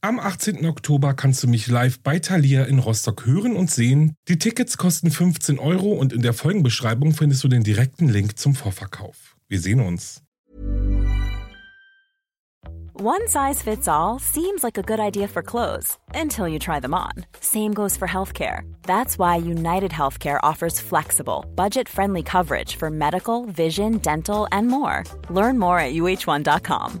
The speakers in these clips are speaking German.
Am 18. Oktober kannst du mich live bei Thalia in Rostock hören und sehen. Die Tickets kosten 15 Euro und in der Folgenbeschreibung findest du den direkten Link zum Vorverkauf. Wir sehen uns. One size fits all seems like a good idea for clothes until you try them on. Same goes for healthcare. That's why United Healthcare offers flexible, budget-friendly coverage for medical, vision, dental, and more. Learn more at uh1.com.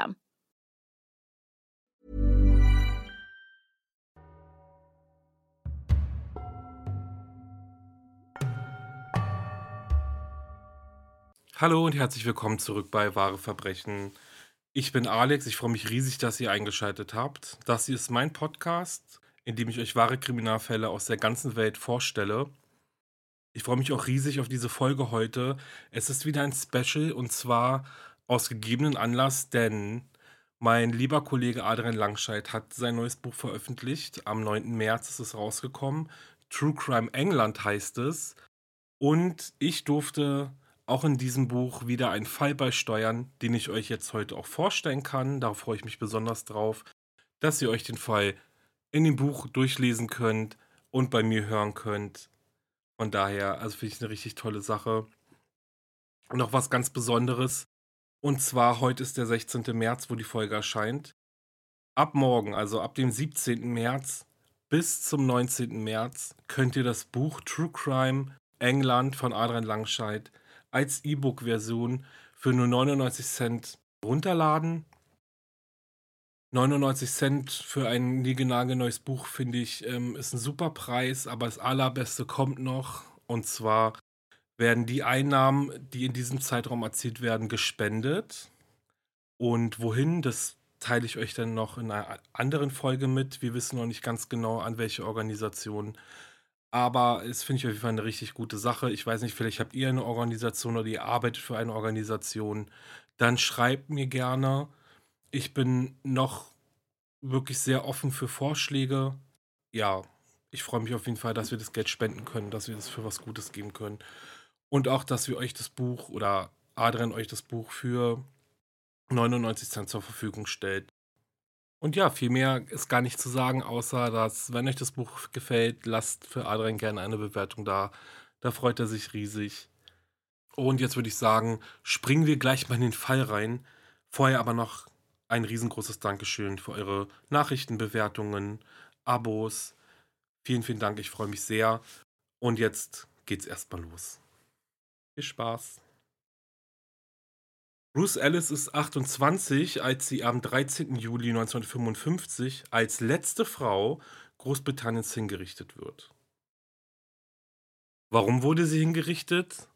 Hallo und herzlich willkommen zurück bei Wahre Verbrechen. Ich bin Alex, ich freue mich riesig, dass ihr eingeschaltet habt. Das hier ist mein Podcast, in dem ich euch wahre Kriminalfälle aus der ganzen Welt vorstelle. Ich freue mich auch riesig auf diese Folge heute. Es ist wieder ein Special und zwar aus gegebenen Anlass, denn mein lieber Kollege Adrian Langscheid hat sein neues Buch veröffentlicht. Am 9. März ist es rausgekommen. True Crime England heißt es. Und ich durfte auch in diesem Buch wieder einen Fall beisteuern, den ich euch jetzt heute auch vorstellen kann. Darauf freue ich mich besonders drauf, dass ihr euch den Fall in dem Buch durchlesen könnt und bei mir hören könnt. Von daher, also finde ich eine richtig tolle Sache. Noch was ganz Besonderes. Und zwar heute ist der 16. März, wo die Folge erscheint. Ab morgen, also ab dem 17. März bis zum 19. März, könnt ihr das Buch True Crime England von Adrian Langscheid als E-Book-Version für nur 99 Cent runterladen. 99 Cent für ein niegelnagelneues Buch, finde ich, ähm, ist ein super Preis, aber das Allerbeste kommt noch. Und zwar werden die Einnahmen, die in diesem Zeitraum erzielt werden, gespendet. Und wohin, das teile ich euch dann noch in einer anderen Folge mit. Wir wissen noch nicht ganz genau, an welche Organisation. Aber es finde ich auf jeden Fall eine richtig gute Sache. Ich weiß nicht, vielleicht habt ihr eine Organisation oder ihr arbeitet für eine Organisation. Dann schreibt mir gerne. Ich bin noch wirklich sehr offen für Vorschläge. Ja, ich freue mich auf jeden Fall, dass wir das Geld spenden können, dass wir das für was Gutes geben können. Und auch, dass wir euch das Buch oder Adrian euch das Buch für 99 Cent zur Verfügung stellt. Und ja, viel mehr ist gar nicht zu sagen, außer dass, wenn euch das Buch gefällt, lasst für Adrian gerne eine Bewertung da. Da freut er sich riesig. Und jetzt würde ich sagen, springen wir gleich mal in den Fall rein. Vorher aber noch ein riesengroßes Dankeschön für eure Nachrichten, Bewertungen, Abos. Vielen, vielen Dank, ich freue mich sehr. Und jetzt geht's erstmal los. Viel Spaß. Bruce Ellis ist 28, als sie am 13. Juli 1955 als letzte Frau Großbritanniens hingerichtet wird. Warum wurde sie hingerichtet?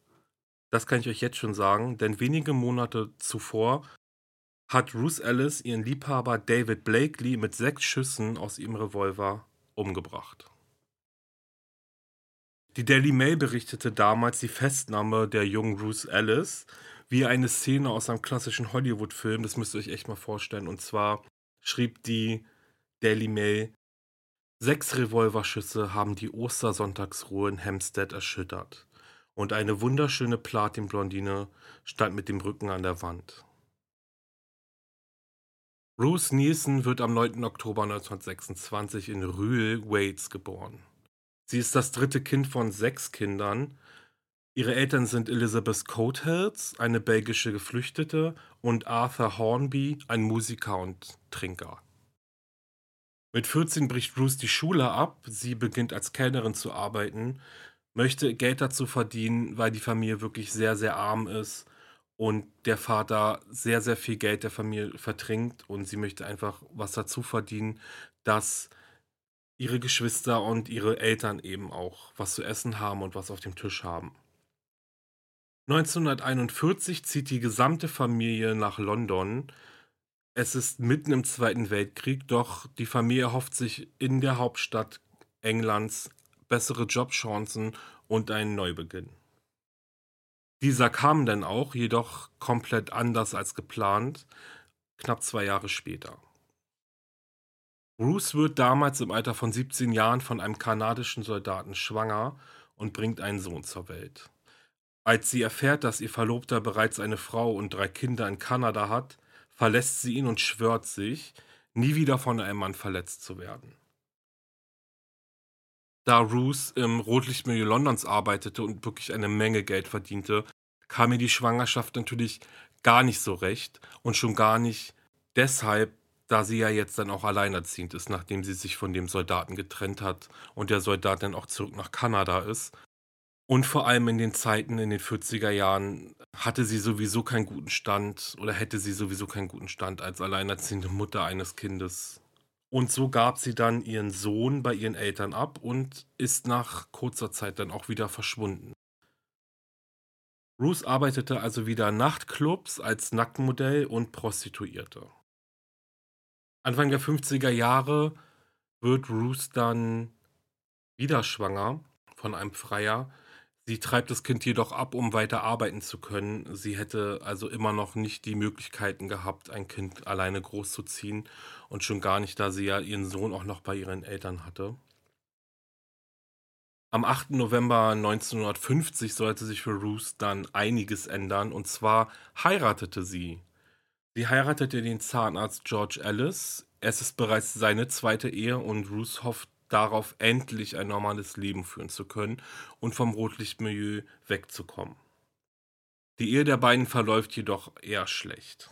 Das kann ich euch jetzt schon sagen, denn wenige Monate zuvor hat Bruce Ellis ihren Liebhaber David Blakely mit sechs Schüssen aus ihrem Revolver umgebracht. Die Daily Mail berichtete damals die Festnahme der jungen Bruce Ellis wie eine Szene aus einem klassischen Hollywood-Film. Das müsst ihr euch echt mal vorstellen. Und zwar schrieb die Daily Mail, sechs Revolverschüsse haben die Ostersonntagsruhe in Hampstead erschüttert. Und eine wunderschöne Platinblondine stand mit dem Rücken an der Wand. Bruce Nielsen wird am 9. Oktober 1926 in Rühl, Wales geboren. Sie ist das dritte Kind von sechs Kindern Ihre Eltern sind Elizabeth Coathills, eine belgische Geflüchtete, und Arthur Hornby, ein Musiker und Trinker. Mit 14 bricht Bruce die Schule ab, sie beginnt als Kellnerin zu arbeiten, möchte Geld dazu verdienen, weil die Familie wirklich sehr, sehr arm ist und der Vater sehr, sehr viel Geld der Familie vertrinkt und sie möchte einfach was dazu verdienen, dass ihre Geschwister und ihre Eltern eben auch was zu essen haben und was auf dem Tisch haben. 1941 zieht die gesamte Familie nach London. Es ist mitten im Zweiten Weltkrieg, doch die Familie hofft sich in der Hauptstadt Englands bessere Jobchancen und einen Neubeginn. Dieser kam dann auch, jedoch komplett anders als geplant, knapp zwei Jahre später. Bruce wird damals im Alter von 17 Jahren von einem kanadischen Soldaten schwanger und bringt einen Sohn zur Welt. Als sie erfährt, dass ihr Verlobter bereits eine Frau und drei Kinder in Kanada hat, verlässt sie ihn und schwört sich, nie wieder von einem Mann verletzt zu werden. Da Ruth im Rotlichtmilieu Londons arbeitete und wirklich eine Menge Geld verdiente, kam mir die Schwangerschaft natürlich gar nicht so recht und schon gar nicht deshalb, da sie ja jetzt dann auch alleinerziehend ist, nachdem sie sich von dem Soldaten getrennt hat und der Soldat dann auch zurück nach Kanada ist. Und vor allem in den Zeiten in den 40er Jahren hatte sie sowieso keinen guten Stand oder hätte sie sowieso keinen guten Stand als alleinerziehende Mutter eines Kindes. Und so gab sie dann ihren Sohn bei ihren Eltern ab und ist nach kurzer Zeit dann auch wieder verschwunden. Ruth arbeitete also wieder Nachtclubs als Nacktmodell und Prostituierte. Anfang der 50er Jahre wird Ruth dann wieder schwanger von einem Freier Sie treibt das Kind jedoch ab, um weiter arbeiten zu können. Sie hätte also immer noch nicht die Möglichkeiten gehabt, ein Kind alleine großzuziehen und schon gar nicht, da sie ja ihren Sohn auch noch bei ihren Eltern hatte. Am 8. November 1950 sollte sich für Ruth dann einiges ändern und zwar heiratete sie. Sie heiratete den Zahnarzt George Ellis. Es ist bereits seine zweite Ehe und Ruth hofft darauf, endlich ein normales Leben führen zu können und vom Rotlichtmilieu wegzukommen. Die Ehe der beiden verläuft jedoch eher schlecht.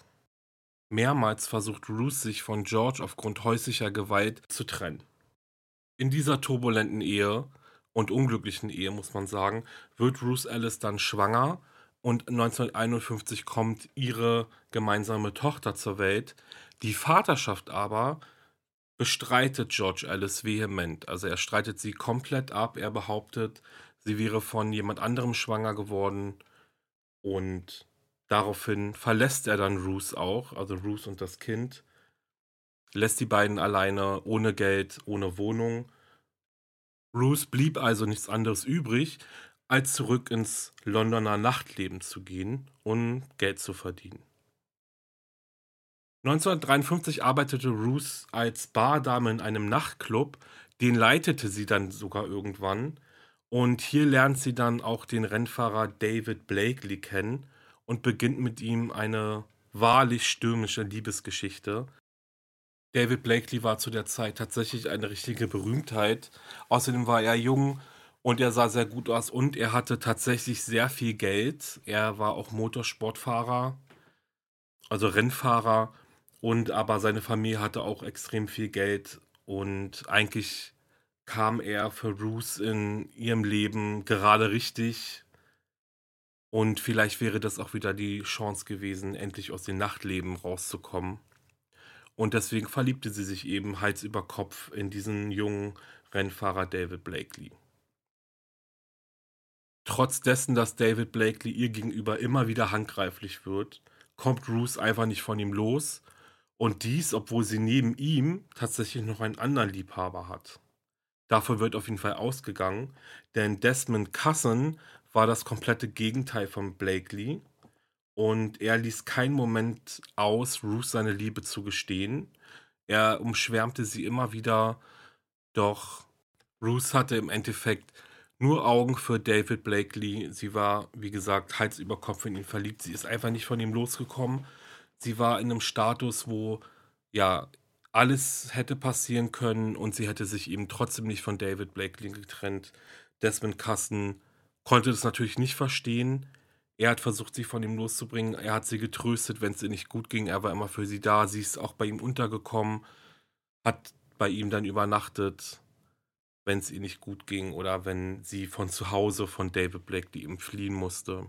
Mehrmals versucht Ruth sich von George aufgrund häuslicher Gewalt zu trennen. In dieser turbulenten Ehe und unglücklichen Ehe, muss man sagen, wird Ruth Alice dann schwanger und 1951 kommt ihre gemeinsame Tochter zur Welt. Die Vaterschaft aber bestreitet George Alice vehement. Also er streitet sie komplett ab. Er behauptet, sie wäre von jemand anderem schwanger geworden. Und daraufhin verlässt er dann Ruth auch, also Ruth und das Kind, lässt die beiden alleine, ohne Geld, ohne Wohnung. Ruth blieb also nichts anderes übrig, als zurück ins Londoner Nachtleben zu gehen und Geld zu verdienen. 1953 arbeitete Ruth als Bardame in einem Nachtclub. Den leitete sie dann sogar irgendwann. Und hier lernt sie dann auch den Rennfahrer David Blakely kennen und beginnt mit ihm eine wahrlich stürmische Liebesgeschichte. David Blakely war zu der Zeit tatsächlich eine richtige Berühmtheit. Außerdem war er jung und er sah sehr gut aus und er hatte tatsächlich sehr viel Geld. Er war auch Motorsportfahrer, also Rennfahrer und aber seine Familie hatte auch extrem viel Geld und eigentlich kam er für Ruth in ihrem Leben gerade richtig. Und vielleicht wäre das auch wieder die Chance gewesen, endlich aus dem Nachtleben rauszukommen. Und deswegen verliebte sie sich eben Hals über Kopf in diesen jungen Rennfahrer David Blakely. Trotz dessen, dass David Blakely ihr gegenüber immer wieder handgreiflich wird, kommt Ruth einfach nicht von ihm los und dies, obwohl sie neben ihm tatsächlich noch einen anderen Liebhaber hat. Davon wird auf jeden Fall ausgegangen, denn Desmond Cousin war das komplette Gegenteil von Blakely und er ließ keinen Moment aus, Ruth seine Liebe zu gestehen. Er umschwärmte sie immer wieder, doch Ruth hatte im Endeffekt nur Augen für David Blakely. Sie war, wie gesagt, Hals über Kopf in ihn verliebt. Sie ist einfach nicht von ihm losgekommen sie war in einem Status, wo ja alles hätte passieren können und sie hätte sich eben trotzdem nicht von David Blakely getrennt. Desmond Kassen konnte das natürlich nicht verstehen. Er hat versucht, sie von ihm loszubringen. Er hat sie getröstet, wenn es ihr nicht gut ging. Er war immer für sie da. Sie ist auch bei ihm untergekommen, hat bei ihm dann übernachtet, wenn es ihr nicht gut ging oder wenn sie von zu Hause von David Blakely eben fliehen musste.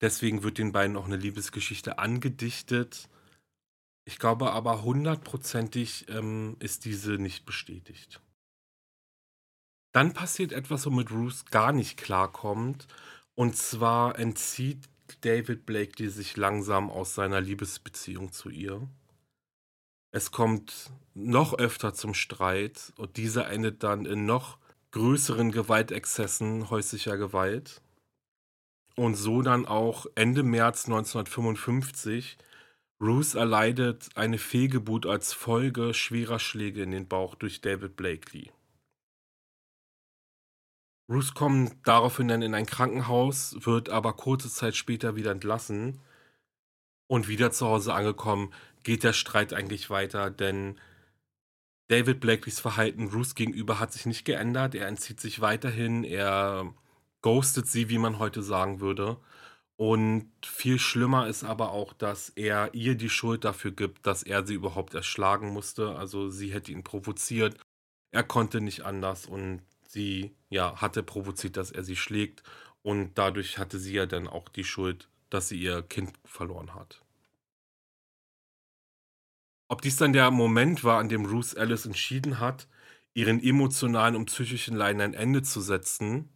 Deswegen wird den beiden auch eine Liebesgeschichte angedichtet. Ich glaube aber hundertprozentig ähm, ist diese nicht bestätigt. Dann passiert etwas, womit Ruth gar nicht klarkommt. Und zwar entzieht David Blakely sich langsam aus seiner Liebesbeziehung zu ihr. Es kommt noch öfter zum Streit und dieser endet dann in noch größeren Gewaltexzessen häuslicher Gewalt. Und so dann auch Ende März 1955. Ruth erleidet eine Fehlgeburt als Folge schwerer Schläge in den Bauch durch David Blakely. Ruth kommt daraufhin dann in ein Krankenhaus, wird aber kurze Zeit später wieder entlassen. Und wieder zu Hause angekommen, geht der Streit eigentlich weiter, denn David Blakeleys Verhalten Ruth gegenüber hat sich nicht geändert. Er entzieht sich weiterhin, er ghostet sie, wie man heute sagen würde. Und viel schlimmer ist aber auch, dass er ihr die Schuld dafür gibt, dass er sie überhaupt erschlagen musste. Also sie hätte ihn provoziert. Er konnte nicht anders und sie ja hatte provoziert, dass er sie schlägt. Und dadurch hatte sie ja dann auch die Schuld, dass sie ihr Kind verloren hat. Ob dies dann der Moment war, an dem Ruth Ellis entschieden hat, ihren emotionalen und psychischen Leiden ein Ende zu setzen,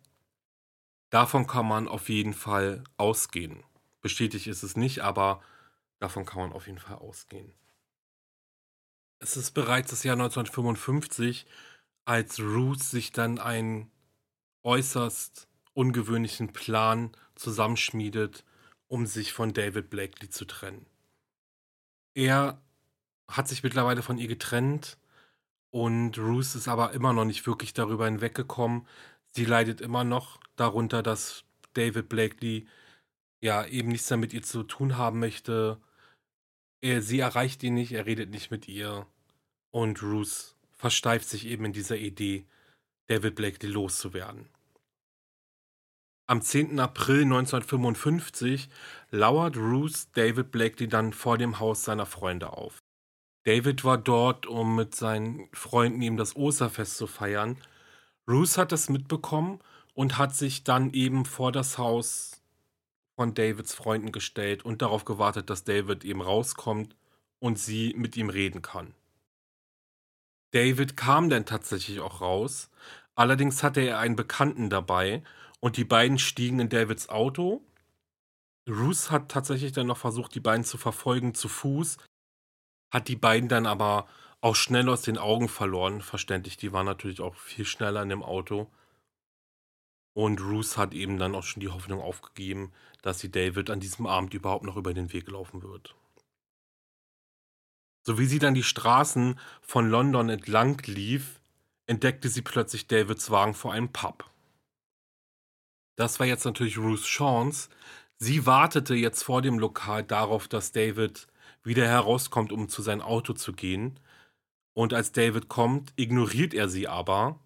davon kann man auf jeden Fall ausgehen. Bestätigt ist es nicht, aber davon kann man auf jeden Fall ausgehen. Es ist bereits das Jahr 1955, als Ruth sich dann einen äußerst ungewöhnlichen Plan zusammenschmiedet, um sich von David Blakely zu trennen. Er hat sich mittlerweile von ihr getrennt und Ruth ist aber immer noch nicht wirklich darüber hinweggekommen. Sie leidet immer noch darunter, dass David Blakely ja eben nichts mehr mit ihr zu tun haben möchte. Er, sie erreicht ihn nicht, er redet nicht mit ihr und Ruth versteift sich eben in dieser Idee, David Blakely loszuwerden. Am 10. April 1955 lauert Ruth David Blakely dann vor dem Haus seiner Freunde auf. David war dort, um mit seinen Freunden ihm das Osterfest zu feiern. Ruth hat das mitbekommen und hat sich dann eben vor das Haus von Davids Freunden gestellt und darauf gewartet, dass David eben rauskommt und sie mit ihm reden kann. David kam dann tatsächlich auch raus, allerdings hatte er einen Bekannten dabei und die beiden stiegen in Davids Auto. Ruth hat tatsächlich dann noch versucht, die beiden zu verfolgen zu Fuß, hat die beiden dann aber auch schnell aus den Augen verloren. Verständlich, die waren natürlich auch viel schneller in dem Auto. Und Ruth hat eben dann auch schon die Hoffnung aufgegeben, dass sie David an diesem Abend überhaupt noch über den Weg laufen wird. So wie sie dann die Straßen von London entlang lief, entdeckte sie plötzlich Davids Wagen vor einem Pub. Das war jetzt natürlich Ruths Chance. Sie wartete jetzt vor dem Lokal darauf, dass David wieder herauskommt, um zu seinem Auto zu gehen. Und als David kommt, ignoriert er sie aber,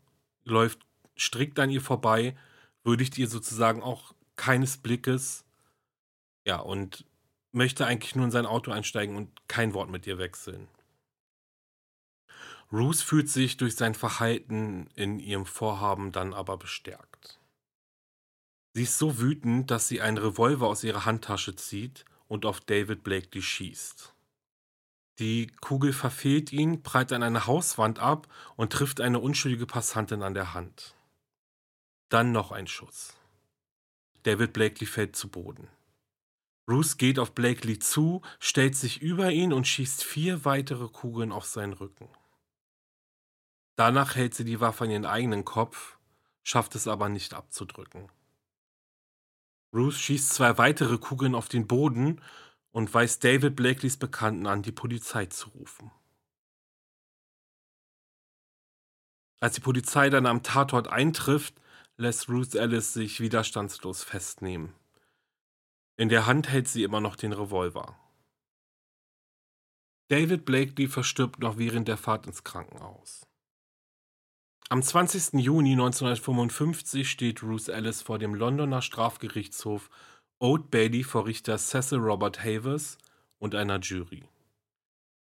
läuft strikt an ihr vorbei, würdigt ihr sozusagen auch keines Blickes. Ja, und möchte eigentlich nur in sein Auto einsteigen und kein Wort mit ihr wechseln. Ruth fühlt sich durch sein Verhalten in ihrem Vorhaben dann aber bestärkt. Sie ist so wütend, dass sie einen Revolver aus ihrer Handtasche zieht und auf David Blakely schießt. Die Kugel verfehlt ihn, prallt an eine Hauswand ab und trifft eine unschuldige Passantin an der Hand. Dann noch ein Schuss. David Blakely fällt zu Boden. Bruce geht auf Blakely zu, stellt sich über ihn und schießt vier weitere Kugeln auf seinen Rücken. Danach hält sie die Waffe an ihren eigenen Kopf, schafft es aber nicht abzudrücken. Ruth schießt zwei weitere Kugeln auf den Boden und weist David Blakeleys Bekannten an, die Polizei zu rufen. Als die Polizei dann am Tatort eintrifft, lässt Ruth Ellis sich widerstandslos festnehmen. In der Hand hält sie immer noch den Revolver. David Blakely verstirbt noch während der Fahrt ins Krankenhaus. Am 20. Juni 1955 steht Ruth Ellis vor dem Londoner Strafgerichtshof Old Bailey vor Richter Cecil Robert Havers und einer Jury.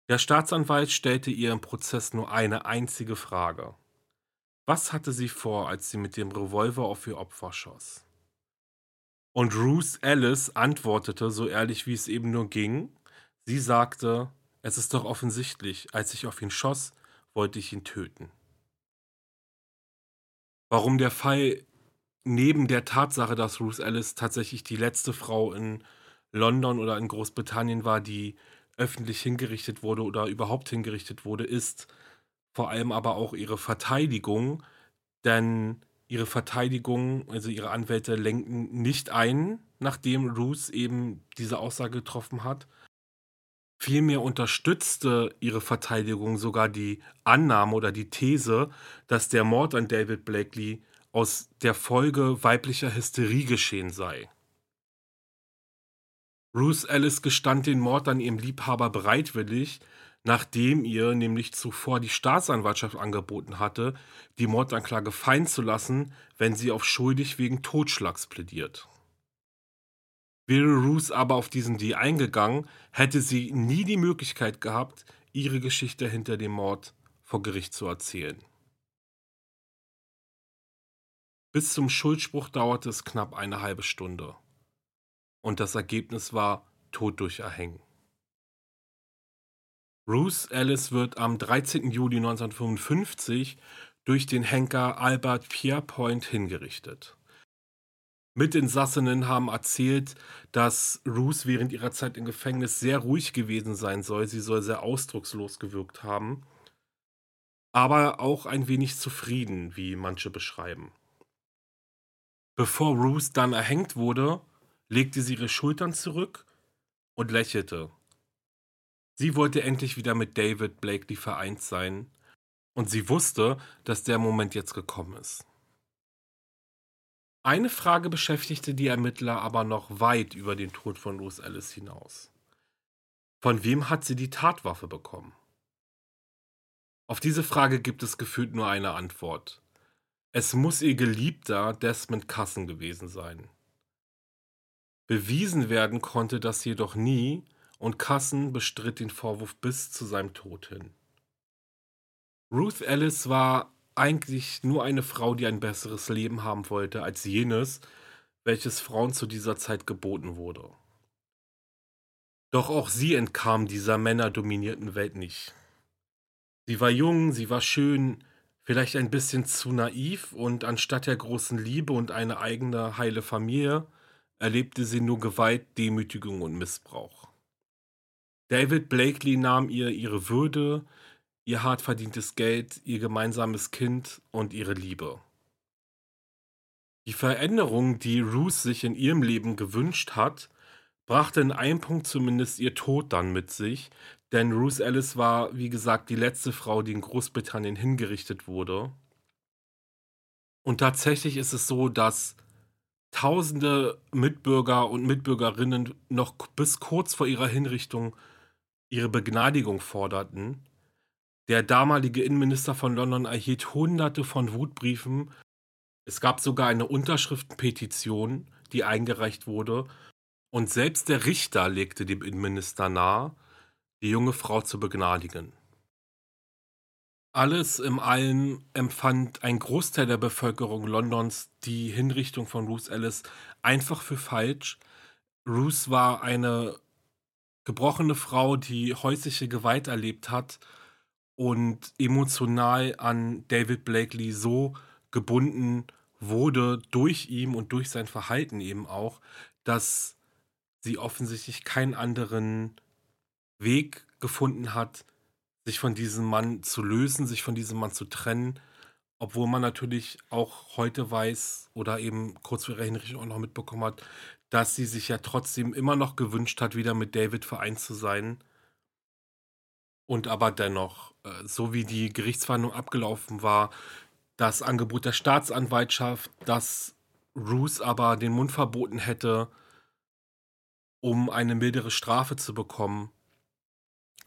Der Staatsanwalt stellte ihr im Prozess nur eine einzige Frage. Was hatte sie vor, als sie mit dem Revolver auf ihr Opfer schoss? Und Ruth Alice antwortete, so ehrlich wie es eben nur ging. Sie sagte, es ist doch offensichtlich, als ich auf ihn schoss, wollte ich ihn töten. Warum der Fall neben der Tatsache, dass Ruth Alice tatsächlich die letzte Frau in London oder in Großbritannien war, die öffentlich hingerichtet wurde oder überhaupt hingerichtet wurde, ist vor allem aber auch ihre Verteidigung, denn ihre Verteidigung, also ihre Anwälte lenken nicht ein, nachdem Ruth eben diese Aussage getroffen hat. Vielmehr unterstützte ihre Verteidigung sogar die Annahme oder die These, dass der Mord an David Blakely aus der Folge weiblicher Hysterie geschehen sei. Ruth Alice gestand den Mord an ihrem Liebhaber bereitwillig, nachdem ihr nämlich zuvor die Staatsanwaltschaft angeboten hatte, die Mordanklage fallen zu lassen, wenn sie auf schuldig wegen Totschlags plädiert. Wäre Ruth aber auf diesen Deal eingegangen, hätte sie nie die Möglichkeit gehabt, ihre Geschichte hinter dem Mord vor Gericht zu erzählen. Bis zum Schuldspruch dauerte es knapp eine halbe Stunde. Und das Ergebnis war Tod durch Erhängen. Ruth Alice wird am 13. Juli 1955 durch den Henker Albert Pierpoint hingerichtet. Mitinsassinnen haben erzählt, dass Ruth während ihrer Zeit im Gefängnis sehr ruhig gewesen sein soll. Sie soll sehr ausdruckslos gewirkt haben, aber auch ein wenig zufrieden, wie manche beschreiben. Bevor Ruth dann erhängt wurde, legte sie ihre Schultern zurück und lächelte. Sie wollte endlich wieder mit David Blakely vereint sein, und sie wusste, dass der Moment jetzt gekommen ist. Eine Frage beschäftigte die Ermittler aber noch weit über den Tod von Ruth Alice hinaus. Von wem hat sie die Tatwaffe bekommen? Auf diese Frage gibt es gefühlt nur eine Antwort. Es muss ihr Geliebter Desmond Cassen gewesen sein. Bewiesen werden konnte das jedoch nie und Cassen bestritt den Vorwurf bis zu seinem Tod hin. Ruth Ellis war eigentlich nur eine Frau, die ein besseres Leben haben wollte als jenes, welches Frauen zu dieser Zeit geboten wurde. Doch auch sie entkam dieser männerdominierten Welt nicht. Sie war jung, sie war schön, vielleicht ein bisschen zu naiv und anstatt der großen Liebe und eine eigene heile Familie erlebte sie nur Gewalt, Demütigung und Missbrauch. David Blakely nahm ihr ihre Würde, ihr hart verdientes Geld, ihr gemeinsames Kind und ihre Liebe. Die Veränderung, die Ruth sich in ihrem Leben gewünscht hat, brachte in einem Punkt zumindest ihr Tod dann mit sich, denn Ruth Ellis war, wie gesagt, die letzte Frau, die in Großbritannien hingerichtet wurde. Und tatsächlich ist es so, dass tausende Mitbürger und Mitbürgerinnen noch bis kurz vor ihrer Hinrichtung ihre Begnadigung forderten. Der damalige Innenminister von London erhielt hunderte von Wutbriefen. Es gab sogar eine Unterschriftenpetition, die eingereicht wurde. Und selbst der Richter legte dem Innenminister nahe, die junge Frau zu begnadigen. Alles im Allen empfand ein Großteil der Bevölkerung Londons die Hinrichtung von Ruth Ellis einfach für falsch. Ruth war eine gebrochene Frau, die häusliche Gewalt erlebt hat und emotional an David Blakely so gebunden wurde durch ihn und durch sein Verhalten eben auch, dass sie offensichtlich keinen anderen Weg gefunden hat, sich von diesem Mann zu lösen, sich von diesem Mann zu trennen, obwohl man natürlich auch heute weiß oder eben kurz vor ihrer Hinrichtung auch noch mitbekommen hat, dass sie sich ja trotzdem immer noch gewünscht hat, wieder mit David vereint zu sein. Und aber dennoch, äh, so wie die Gerichtsverhandlung abgelaufen war, das Angebot der Staatsanwaltschaft, dass Ruth aber den Mund verboten hätte, um eine mildere Strafe zu bekommen.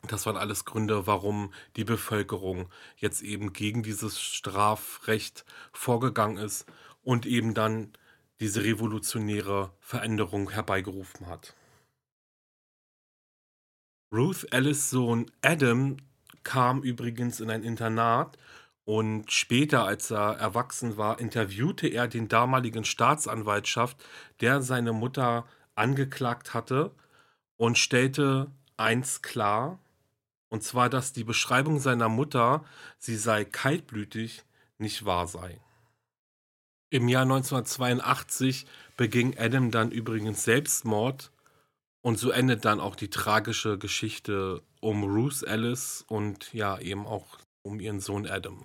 Das waren alles Gründe, warum die Bevölkerung jetzt eben gegen dieses Strafrecht vorgegangen ist und eben dann diese revolutionäre Veränderung herbeigerufen hat. Ruth Ellis Sohn Adam kam übrigens in ein Internat Und später, als er erwachsen war, interviewte er den damaligen Staatsanwaltschaft, der seine Mutter angeklagt hatte und stellte eins klar, und zwar, dass die Beschreibung seiner Mutter, sie sei kaltblütig, nicht wahr sei. Im Jahr 1982 beging Adam dann übrigens Selbstmord und so endet dann auch die tragische Geschichte um Ruth Alice und ja eben auch um ihren Sohn Adam.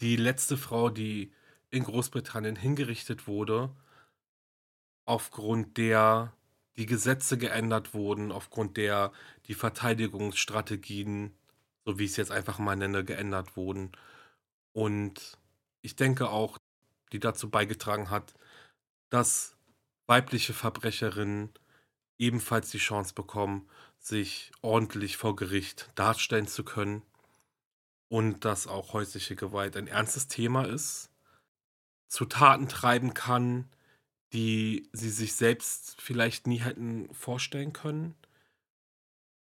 Die letzte Frau, die in Großbritannien hingerichtet wurde, aufgrund der die Gesetze geändert wurden, aufgrund der die Verteidigungsstrategien, so wie ich es jetzt einfach mal nenne, geändert wurden. Und ich denke auch, die dazu beigetragen hat, dass weibliche Verbrecherinnen ebenfalls die Chance bekommen, sich ordentlich vor Gericht darstellen zu können und dass auch häusliche Gewalt ein ernstes Thema ist, zu Taten treiben kann, die sie sich selbst vielleicht nie hätten vorstellen können.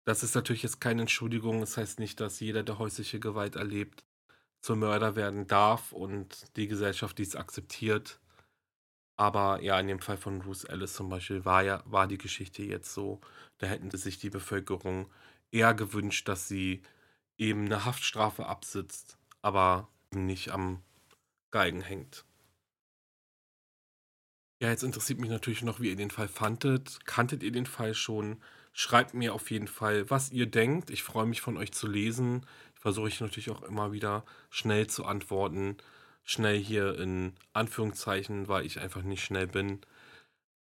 Das ist natürlich jetzt keine Entschuldigung. Das heißt nicht, dass jeder, der häusliche Gewalt erlebt, zum Mörder werden darf und die Gesellschaft dies akzeptiert. Aber ja, in dem Fall von Bruce Ellis zum Beispiel war ja, war die Geschichte jetzt so. Da hätten sich die Bevölkerung eher gewünscht, dass sie eben eine Haftstrafe absitzt, aber nicht am Geigen hängt. Ja, jetzt interessiert mich natürlich noch, wie ihr den Fall fandet. Kanntet ihr den Fall schon? Schreibt mir auf jeden Fall, was ihr denkt. Ich freue mich von euch zu lesen. Ich versuche ich natürlich auch immer wieder schnell zu antworten. Schnell hier in Anführungszeichen, weil ich einfach nicht schnell bin.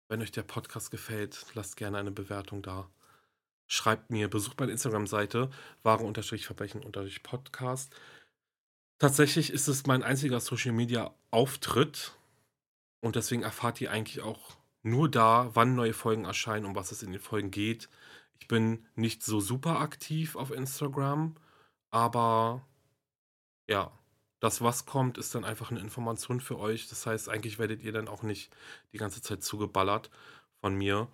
Wenn euch der Podcast gefällt, lasst gerne eine Bewertung da schreibt mir, besucht meine Instagram-Seite, wahre-verbrechen-podcast. Tatsächlich ist es mein einziger Social-Media-Auftritt und deswegen erfahrt ihr eigentlich auch nur da, wann neue Folgen erscheinen, um was es in den Folgen geht. Ich bin nicht so super aktiv auf Instagram, aber ja, das, was kommt, ist dann einfach eine Information für euch. Das heißt, eigentlich werdet ihr dann auch nicht die ganze Zeit zugeballert von mir.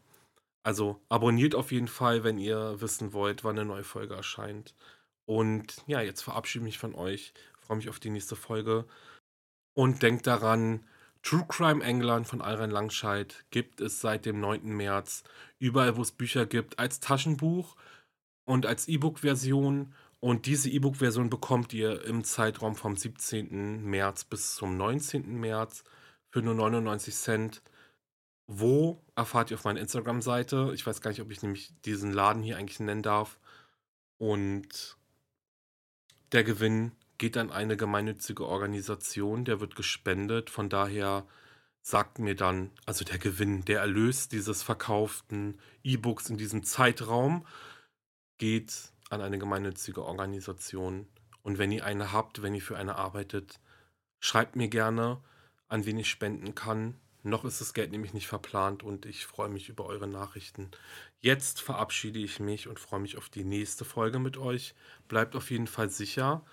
Also abonniert auf jeden Fall, wenn ihr wissen wollt, wann eine neue Folge erscheint. Und ja, jetzt verabschiede ich mich von euch. Freue mich auf die nächste Folge. Und denkt daran, True Crime England von Alrein Langscheid gibt es seit dem 9. März überall, wo es Bücher gibt, als Taschenbuch und als E-Book-Version. Und diese E-Book-Version bekommt ihr im Zeitraum vom 17. März bis zum 19. März für nur 99 Cent. Wo erfahrt ihr auf meiner Instagram-Seite? Ich weiß gar nicht, ob ich nämlich diesen Laden hier eigentlich nennen darf. Und der Gewinn geht an eine gemeinnützige Organisation, der wird gespendet. Von daher sagt mir dann, also der Gewinn, der Erlös dieses verkauften E-Books in diesem Zeitraum geht an eine gemeinnützige Organisation. Und wenn ihr eine habt, wenn ihr für eine arbeitet, schreibt mir gerne, an wen ich spenden kann. Noch ist das Geld nämlich nicht verplant und ich freue mich über eure Nachrichten. Jetzt verabschiede ich mich und freue mich auf die nächste Folge mit euch. Bleibt auf jeden Fall sicher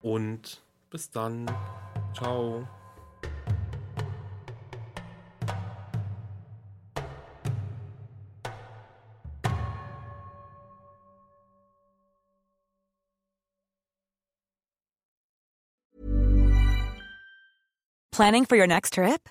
und bis dann. Ciao. Planning for your next trip?